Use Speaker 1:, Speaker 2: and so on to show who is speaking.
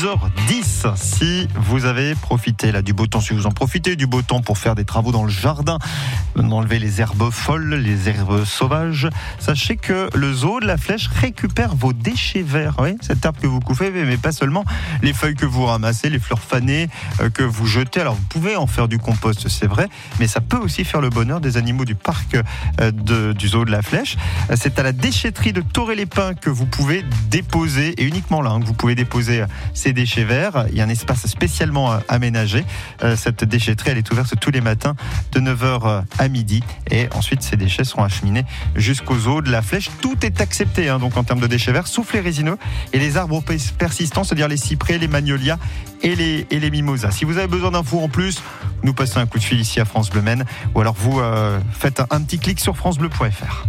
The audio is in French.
Speaker 1: 6h10. Si vous avez profité là du beau temps, si vous en profitez du beau temps pour faire des travaux dans le jardin, enlever les herbes folles, les herbes sauvages, sachez que le zoo de la Flèche récupère vos déchets verts. Oui, cette herbe que vous coupez, mais pas seulement les feuilles que vous ramassez, les fleurs fanées euh, que vous jetez. Alors vous pouvez en faire du compost, c'est vrai, mais ça peut aussi faire le bonheur des animaux du parc euh, du zoo de la Flèche. Euh, c'est à la déchetterie de Toré-les-Pins que vous pouvez déposer, et uniquement là, hein, que vous pouvez déposer ces déchets verts. Il y a un espace spécialement aménagé. Cette déchetterie, elle est ouverte tous les matins de 9h à midi. Et ensuite, ces déchets seront acheminés jusqu'aux eaux de la flèche. Tout est accepté, hein, donc en termes de déchets verts, sauf les résineux et les arbres persistants, c'est-à-dire les cyprès, les magnolias et les, et les mimosas. Si vous avez besoin d'infos en plus, nous passez un coup de fil ici à France Bleu Men ou alors vous euh, faites un, un petit clic sur francebleu.fr.